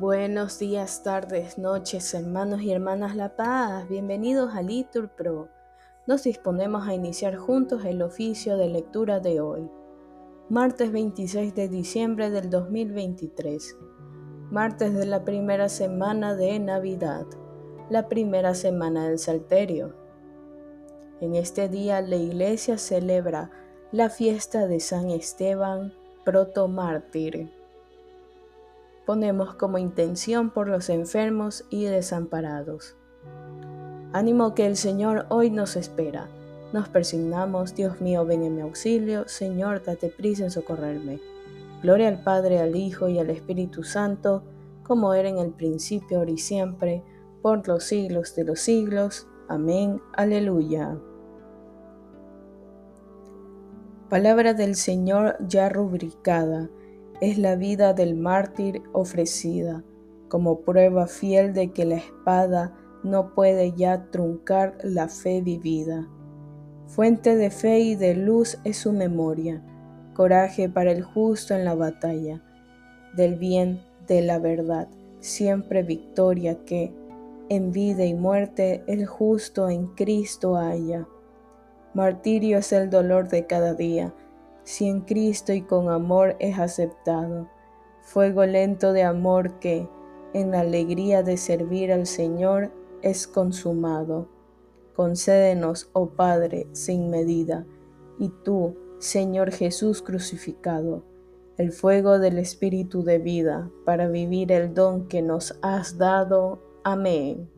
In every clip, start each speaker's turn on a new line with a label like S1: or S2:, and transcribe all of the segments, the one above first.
S1: Buenos días, tardes, noches, hermanos y hermanas La Paz. Bienvenidos a Litur Pro. Nos disponemos a iniciar juntos el oficio de lectura de hoy, martes 26 de diciembre del 2023, martes de la primera semana de Navidad, la primera semana del Salterio. En este día la iglesia celebra la fiesta de San Esteban, protomártir ponemos como intención por los enfermos y desamparados. Ánimo que el Señor hoy nos espera. Nos persignamos, Dios mío, ven en mi auxilio, Señor, date prisa en socorrerme. Gloria al Padre, al Hijo y al Espíritu Santo, como era en el principio, ahora y siempre, por los siglos de los siglos. Amén. Aleluya. Palabra del Señor ya rubricada es la vida del mártir ofrecida como prueba fiel de que la espada no puede ya truncar la fe vivida. Fuente de fe y de luz es su memoria, coraje para el justo en la batalla, del bien, de la verdad, siempre victoria que, en vida y muerte, el justo en Cristo haya. Martirio es el dolor de cada día, si en Cristo y con amor es aceptado. Fuego lento de amor que, en la alegría de servir al Señor, es consumado. Concédenos, oh Padre, sin medida, y tú, Señor Jesús crucificado, el fuego del Espíritu de vida, para vivir el don que nos has dado. Amén.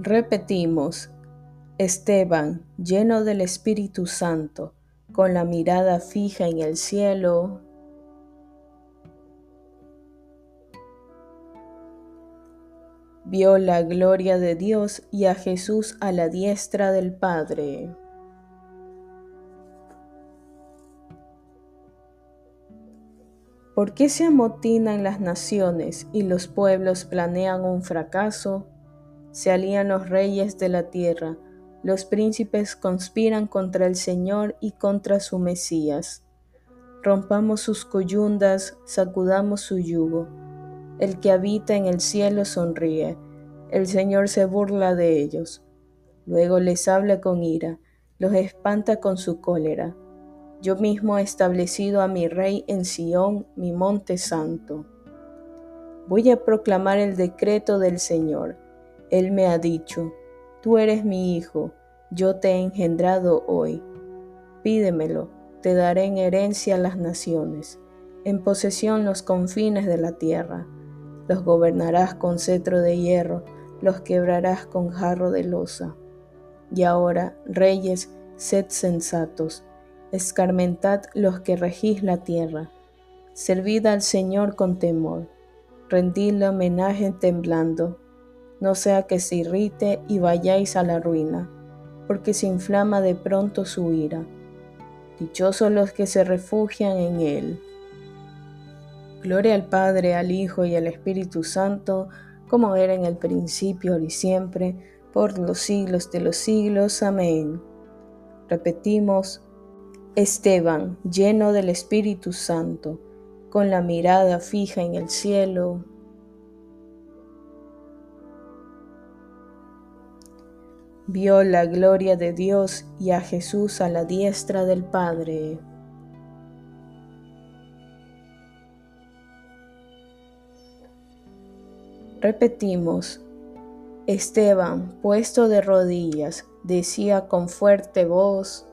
S1: Repetimos, Esteban, lleno del Espíritu Santo, con la mirada fija en el cielo, vio la gloria de Dios y a Jesús a la diestra del Padre. ¿Por qué se amotinan las naciones y los pueblos planean un fracaso? Se alían los reyes de la tierra los príncipes conspiran contra el Señor y contra su Mesías. Rompamos sus coyundas, sacudamos su yugo. El que habita en el cielo sonríe, el Señor se burla de ellos. Luego les habla con ira, los espanta con su cólera. Yo mismo he establecido a mi rey en Sión, mi monte santo. Voy a proclamar el decreto del Señor. Él me ha dicho, Tú eres mi hijo, yo te he engendrado hoy. Pídemelo, te daré en herencia las naciones, en posesión los confines de la tierra. Los gobernarás con cetro de hierro, los quebrarás con jarro de losa. Y ahora, reyes, sed sensatos, escarmentad los que regís la tierra. Servid al Señor con temor, rendidle homenaje temblando no sea que se irrite y vayáis a la ruina, porque se inflama de pronto su ira. Dichosos los que se refugian en él. Gloria al Padre, al Hijo y al Espíritu Santo, como era en el principio, y siempre, por los siglos de los siglos. Amén. Repetimos, Esteban, lleno del Espíritu Santo, con la mirada fija en el cielo, vio la gloria de Dios y a Jesús a la diestra del Padre. Repetimos, Esteban, puesto de rodillas, decía con fuerte voz,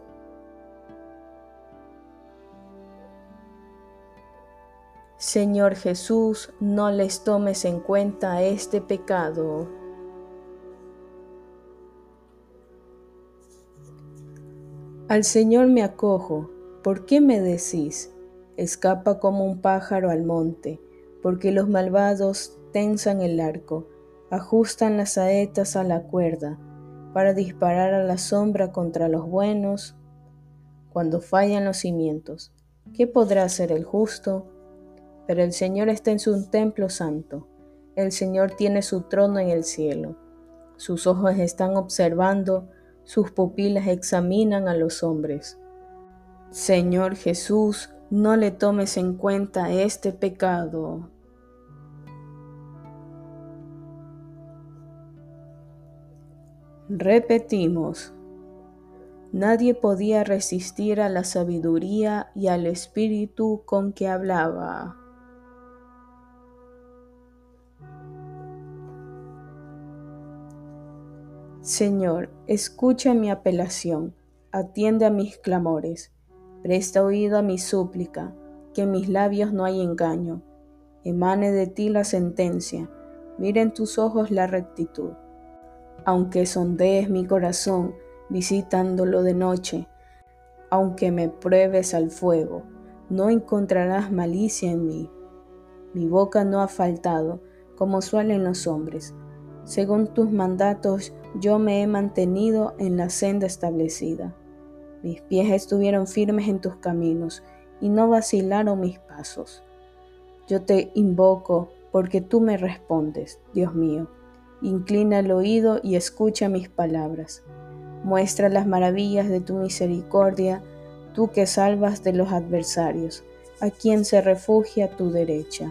S1: Señor Jesús, no les tomes en cuenta este pecado. Al Señor me acojo, ¿por qué me decís? Escapa como un pájaro al monte, porque los malvados tensan el arco, ajustan las saetas a la cuerda, para disparar a la sombra contra los buenos. Cuando fallan los cimientos, ¿qué podrá hacer el justo? Pero el Señor está en su templo santo, el Señor tiene su trono en el cielo, sus ojos están observando, sus pupilas examinan a los hombres. Señor Jesús, no le tomes en cuenta este pecado. Repetimos, nadie podía resistir a la sabiduría y al espíritu con que hablaba. Señor, escucha mi apelación, atiende a mis clamores, presta oído a mi súplica, que en mis labios no hay engaño. Emane de ti la sentencia, mira en tus ojos la rectitud aunque sondees mi corazón visitándolo de noche, aunque me pruebes al fuego, no encontrarás malicia en mí. Mi boca no ha faltado, como suelen los hombres. Según tus mandatos, yo me he mantenido en la senda establecida. Mis pies estuvieron firmes en tus caminos, y no vacilaron mis pasos. Yo te invoco porque tú me respondes, Dios mío Inclina el oído y escucha mis palabras. Muestra las maravillas de tu misericordia, tú que salvas de los adversarios, a quien se refugia tu derecha.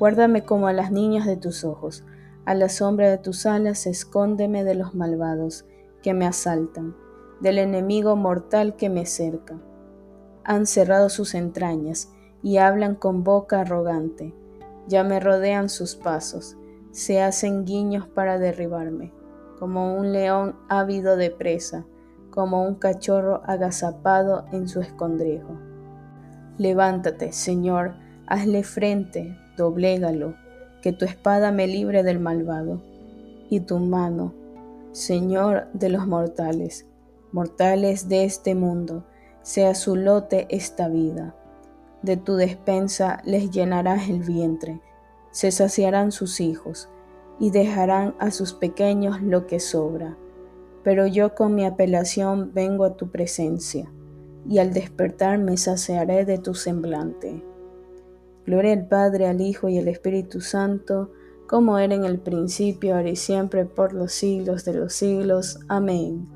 S1: Guárdame como a las niñas de tus ojos, a la sombra de tus alas escóndeme de los malvados que me asaltan, del enemigo mortal que me cerca. Han cerrado sus entrañas y hablan con boca arrogante, ya me rodean sus pasos se hacen guiños para derribarme, como un león ávido de presa, como un cachorro agazapado en su escondrijo. Levántate, Señor, hazle frente, doblégalo, que tu espada me libre del malvado, y tu mano, Señor de los mortales, mortales de este mundo, sea su lote esta vida. De tu despensa les llenarás el vientre, se saciarán sus hijos y dejarán a sus pequeños lo que sobra. Pero yo con mi apelación vengo a tu presencia, y al despertar me saciaré de tu semblante. Gloria al Padre, al Hijo y al Espíritu Santo, como era en el principio, ahora y siempre, por los siglos de los siglos. Amén.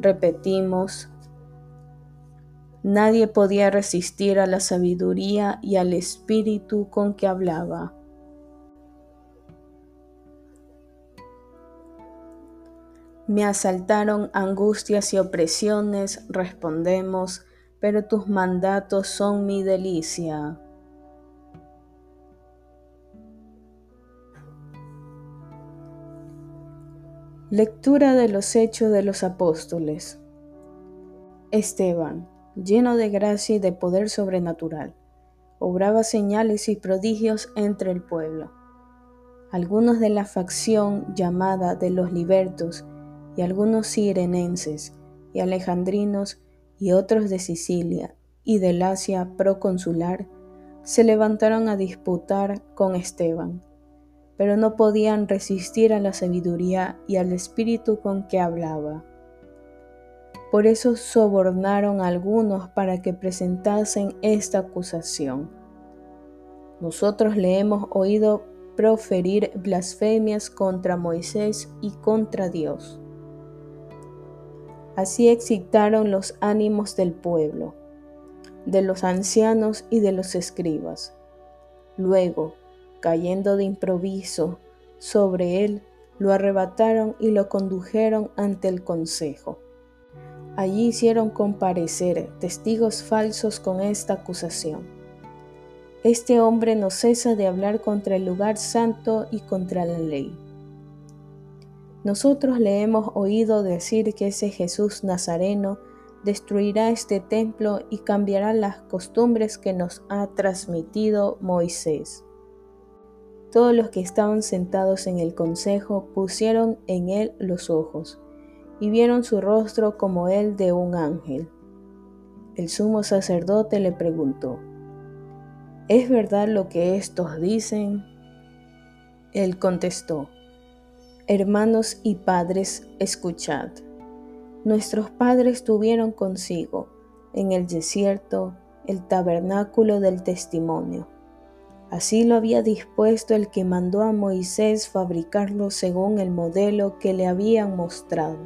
S1: Repetimos, nadie podía resistir a la sabiduría y al Espíritu con que hablaba. Me asaltaron angustias y opresiones, respondemos, pero tus mandatos son mi delicia. Lectura de los Hechos de los Apóstoles. Esteban, lleno de gracia y de poder sobrenatural, obraba señales y prodigios entre el pueblo. Algunos de la facción llamada de los libertos y algunos sirenenses y alejandrinos y otros de Sicilia y del Asia proconsular se levantaron a disputar con Esteban, pero no podían resistir a la sabiduría y al espíritu con que hablaba. Por eso sobornaron a algunos para que presentasen esta acusación. Nosotros le hemos oído proferir blasfemias contra Moisés y contra Dios. Así excitaron los ánimos del pueblo, de los ancianos y de los escribas. Luego, cayendo de improviso sobre él, lo arrebataron y lo condujeron ante el consejo. Allí hicieron comparecer testigos falsos con esta acusación. Este hombre no cesa de hablar contra el lugar santo y contra la ley. Nosotros le hemos oído decir que ese Jesús Nazareno destruirá este templo y cambiará las costumbres que nos ha transmitido Moisés. Todos los que estaban sentados en el consejo pusieron en él los ojos y vieron su rostro como el de un ángel. El sumo sacerdote le preguntó, ¿Es verdad lo que estos dicen? Él contestó, Hermanos y padres, escuchad. Nuestros padres tuvieron consigo en el desierto el tabernáculo del testimonio. Así lo había dispuesto el que mandó a Moisés fabricarlo según el modelo que le habían mostrado.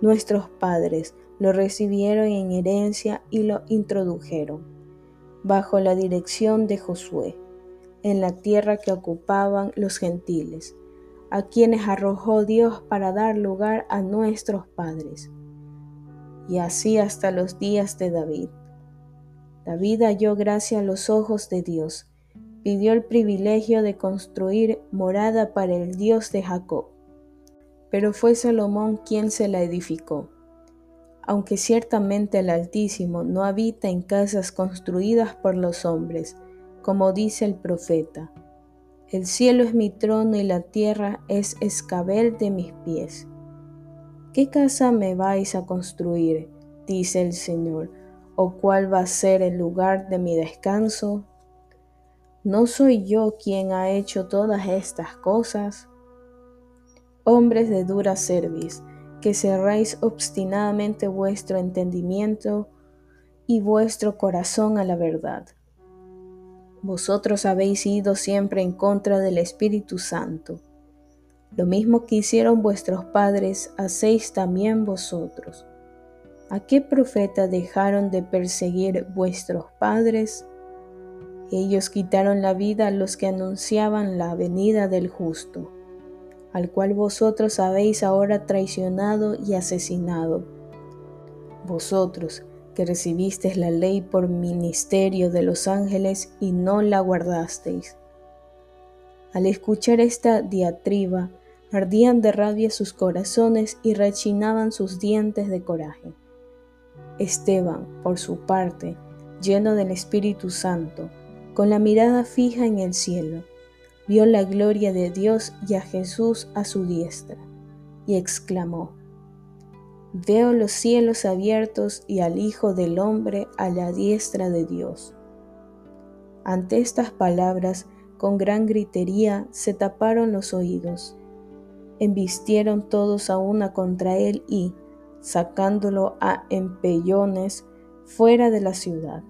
S1: Nuestros padres lo recibieron en herencia y lo introdujeron, bajo la dirección de Josué, en la tierra que ocupaban los gentiles a quienes arrojó Dios para dar lugar a nuestros padres. Y así hasta los días de David. David halló gracia a los ojos de Dios, pidió el privilegio de construir morada para el Dios de Jacob. Pero fue Salomón quien se la edificó. Aunque ciertamente el Altísimo no habita en casas construidas por los hombres, como dice el profeta, el cielo es mi trono y la tierra es escabel de mis pies. ¿Qué casa me vais a construir? dice el Señor, o cuál va a ser el lugar de mi descanso. ¿No soy yo quien ha hecho todas estas cosas? Hombres de dura cerviz, que cerráis obstinadamente vuestro entendimiento y vuestro corazón a la verdad. Vosotros habéis ido siempre en contra del Espíritu Santo. Lo mismo que hicieron vuestros padres, hacéis también vosotros. ¿A qué profeta dejaron de perseguir vuestros padres? Ellos quitaron la vida a los que anunciaban la venida del justo, al cual vosotros habéis ahora traicionado y asesinado. Vosotros, que recibisteis la ley por ministerio de los ángeles y no la guardasteis. Al escuchar esta diatriba, ardían de rabia sus corazones y rechinaban sus dientes de coraje. Esteban, por su parte, lleno del Espíritu Santo, con la mirada fija en el cielo, vio la gloria de Dios y a Jesús a su diestra, y exclamó, Veo los cielos abiertos y al Hijo del Hombre a la diestra de Dios. Ante estas palabras, con gran gritería, se taparon los oídos. Embistieron todos a una contra él y, sacándolo a empellones fuera de la ciudad,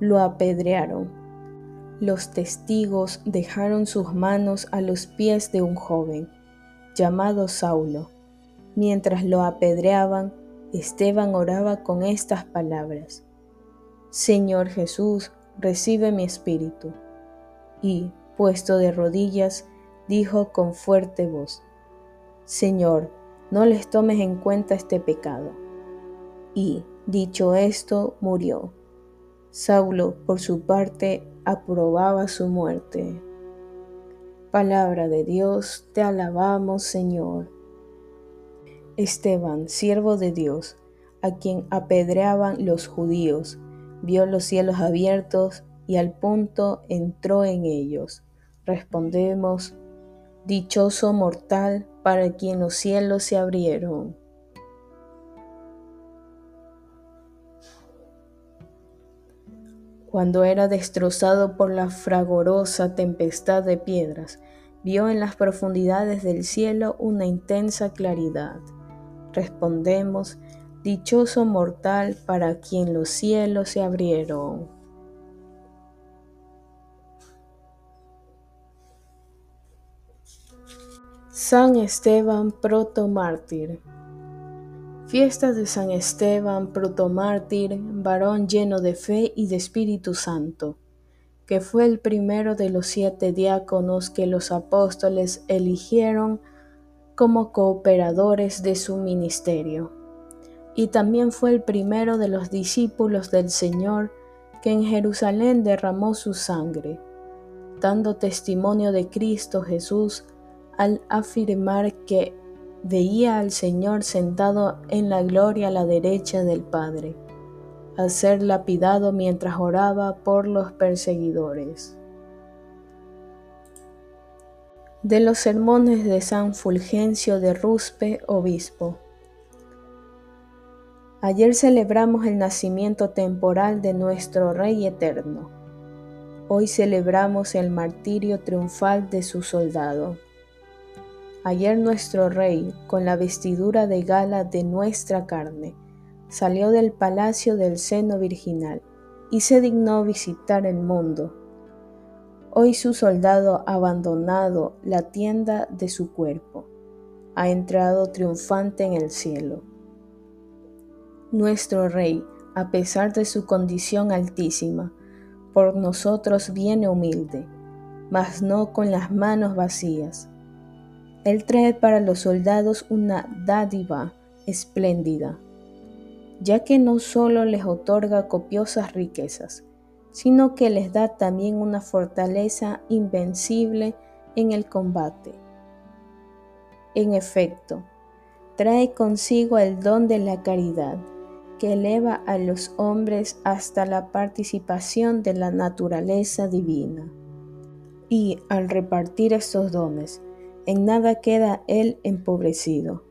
S1: lo apedrearon. Los testigos dejaron sus manos a los pies de un joven, llamado Saulo Mientras lo apedreaban, Esteban oraba con estas palabras. Señor Jesús, recibe mi espíritu. Y, puesto de rodillas, dijo con fuerte voz, Señor, no les tomes en cuenta este pecado. Y, dicho esto, murió. Saulo, por su parte, aprobaba su muerte. Palabra de Dios, te alabamos, Señor. Esteban, siervo de Dios, a quien apedreaban los judíos, vio los cielos abiertos y al punto entró en ellos. Respondemos, Dichoso mortal para quien los cielos se abrieron. Cuando era destrozado por la fragorosa tempestad de piedras, vio en las profundidades del cielo una intensa claridad respondemos, Dichoso mortal para quien los cielos se abrieron. San Esteban protomártir. Fiesta de San Esteban protomártir, varón lleno de fe y de Espíritu Santo, que fue el primero de los siete diáconos que los apóstoles eligieron como cooperadores de su ministerio. Y también fue el primero de los discípulos del Señor que en Jerusalén derramó su sangre, dando testimonio de Cristo Jesús al afirmar que veía al Señor sentado en la gloria a la derecha del Padre, al ser lapidado mientras oraba por los perseguidores. de los sermones de San Fulgencio de Ruspe, obispo. Ayer celebramos el nacimiento temporal de nuestro Rey eterno. Hoy celebramos el martirio triunfal de su soldado. Ayer nuestro Rey, con la vestidura de gala de nuestra carne, salió del palacio del seno virginal y se dignó visitar el mundo Hoy su soldado ha abandonado la tienda de su cuerpo, ha entrado triunfante en el cielo. Nuestro Rey, a pesar de su condición altísima, por nosotros viene humilde, mas no con las manos vacías. Él trae para los soldados una dádiva espléndida, ya que no solo les otorga copiosas riquezas, sino que les da también una fortaleza invencible en el combate. En efecto, trae consigo el don de la caridad, que eleva a los hombres hasta la participación de la naturaleza divina. Y al repartir estos dones, en nada queda él empobrecido,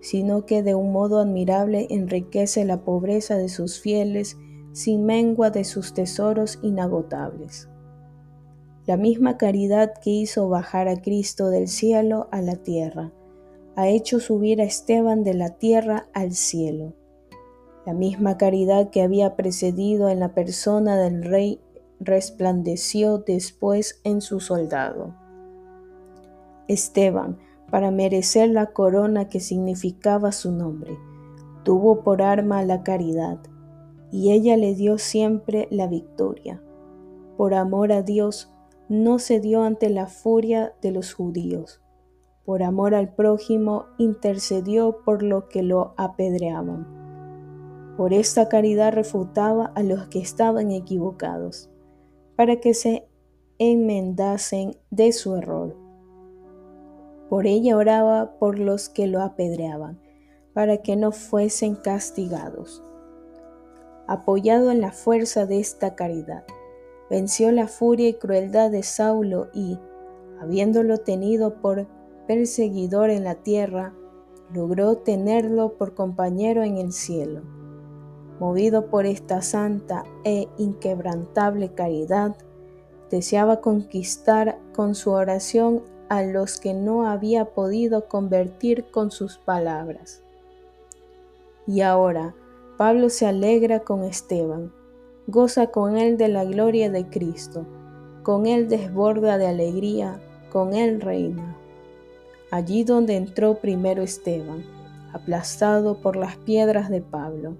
S1: sino que de un modo admirable enriquece la pobreza de sus fieles sin mengua de sus tesoros inagotables. La misma caridad que hizo bajar a Cristo del cielo a la tierra, ha hecho subir a Esteban de la tierra al cielo. La misma caridad que había precedido en la persona del rey resplandeció después en su soldado. Esteban, para merecer la corona que significaba su nombre, tuvo por arma la caridad, y ella le dio siempre la victoria. Por amor a Dios, no cedió ante la furia de los judíos. Por amor al prójimo, intercedió por lo que lo apedreaban. Por esta caridad refutaba a los que estaban equivocados, para que se enmendasen de su error. Por ella oraba por los que lo apedreaban, para que no fuesen castigados. Apoyado en la fuerza de esta caridad, venció la furia y crueldad de Saulo y, habiéndolo tenido por perseguidor en la tierra, logró tenerlo por compañero en el cielo. Movido por esta santa e inquebrantable caridad, deseaba conquistar con su oración a los que no había podido convertir con sus palabras. Y ahora Pablo se alegra con Esteban, goza con él de la gloria de Cristo, con él desborda de alegría, con él reina. Allí donde entró primero Esteban, aplastado por las piedras de Pablo.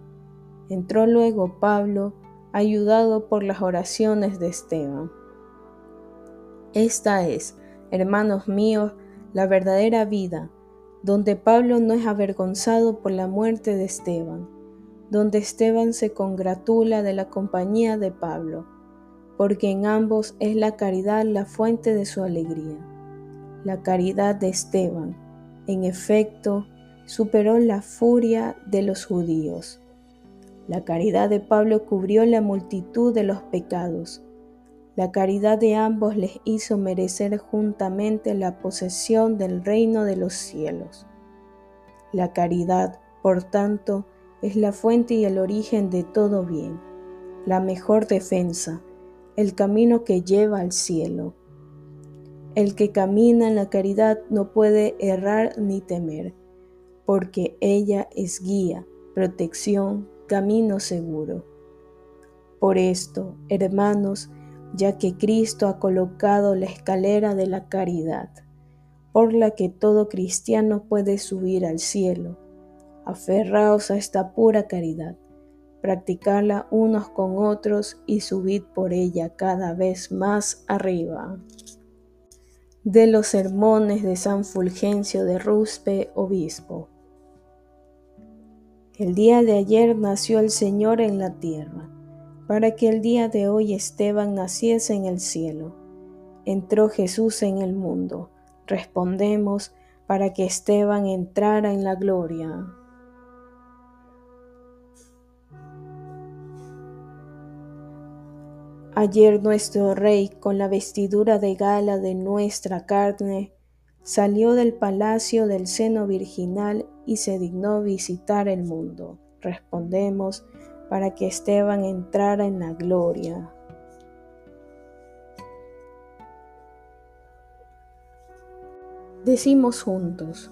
S1: Entró luego Pablo, ayudado por las oraciones de Esteban. Esta es, hermanos míos, la verdadera vida, donde Pablo no es avergonzado por la muerte de Esteban, donde Esteban se congratula de la compañía de Pablo, porque en ambos es la caridad la fuente de su alegría. La caridad de Esteban, en efecto, superó la furia de los judíos. La caridad de Pablo cubrió la multitud de los pecados. La caridad de ambos les hizo merecer juntamente la posesión del reino de los cielos. La caridad, por tanto, es la fuente y el origen de todo bien, la mejor defensa, el camino que lleva al cielo. El que camina en la caridad no puede errar ni temer, porque ella es guía, protección, camino seguro. Por esto, hermanos, ya que Cristo ha colocado la escalera de la caridad, por la que todo cristiano puede subir al cielo, Aferraos a esta pura caridad, practicarla unos con otros y subid por ella cada vez más arriba. De los sermones de San Fulgencio de Ruspe, obispo. El día de ayer nació el Señor en la tierra, para que el día de hoy Esteban naciese en el cielo. Entró Jesús en el mundo. Respondemos para que Esteban entrara en la gloria. Ayer nuestro rey, con la vestidura de gala de nuestra carne, salió del palacio del seno virginal y se dignó visitar el mundo. Respondemos para que Esteban entrara en la gloria. Decimos juntos,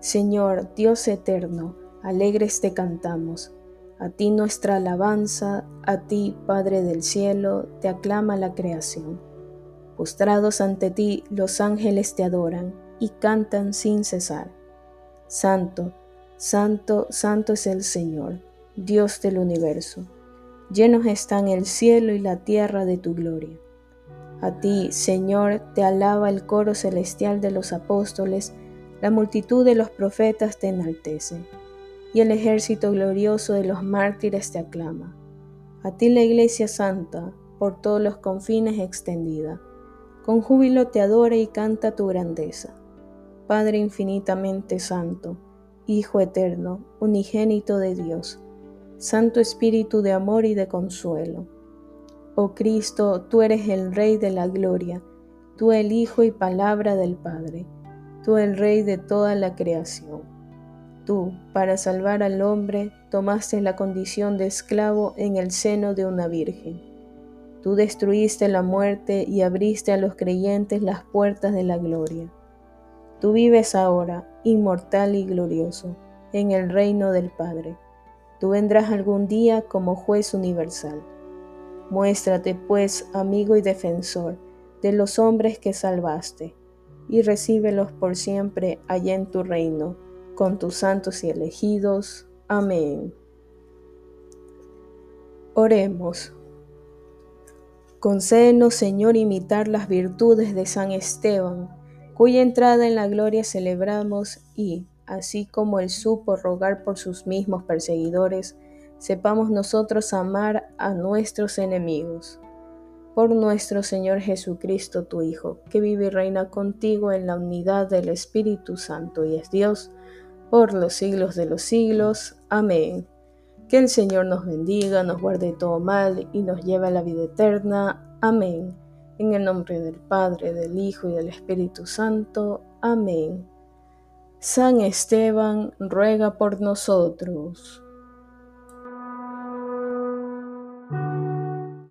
S1: Señor Dios eterno, alegres te cantamos a ti nuestra alabanza, a ti, Padre del cielo, te aclama la creación. Postrados ante ti, los ángeles te adoran y cantan sin cesar. Santo, santo, santo es el Señor, Dios del universo. Llenos están el cielo y la tierra de tu gloria. A ti, Señor, te alaba el coro celestial de los apóstoles La multitud de los profetas te enaltece, y el ejército glorioso de los mártires te aclama. A ti la Iglesia Santa, por todos los confines extendida, con júbilo te adora y canta tu grandeza. Padre infinitamente santo, Hijo eterno, unigénito de Dios, Santo Espíritu de amor y de consuelo. Oh Cristo, tú eres el Rey de la gloria, tú el Hijo y palabra del Padre, tú el Rey de toda la creación. Tú, para salvar al hombre, tomaste la condición de esclavo en el seno de una virgen. Tú destruiste la muerte y abriste a los creyentes las puertas de la gloria. Tú vives ahora, inmortal y glorioso, en el reino del Padre. Tú vendrás algún día como juez universal. Muéstrate, pues, amigo y defensor de los hombres que salvaste, y recíbelos por siempre allá en tu reino, con tus santos y elegidos. Amén. Oremos. Concédenos, Señor, imitar las virtudes de San Esteban cuya entrada en la gloria celebramos y, así como él supo rogar por sus mismos perseguidores, sepamos nosotros amar a nuestros enemigos. Por nuestro Señor Jesucristo, tu Hijo, que vive y reina contigo en la unidad del Espíritu Santo y es Dios, por los siglos de los siglos. Amén. Que el Señor nos bendiga, nos guarde todo mal y nos lleve a la vida eterna. Amén. En el nombre del Padre, del Hijo y del Espíritu Santo. Amén. San Esteban, ruega por nosotros.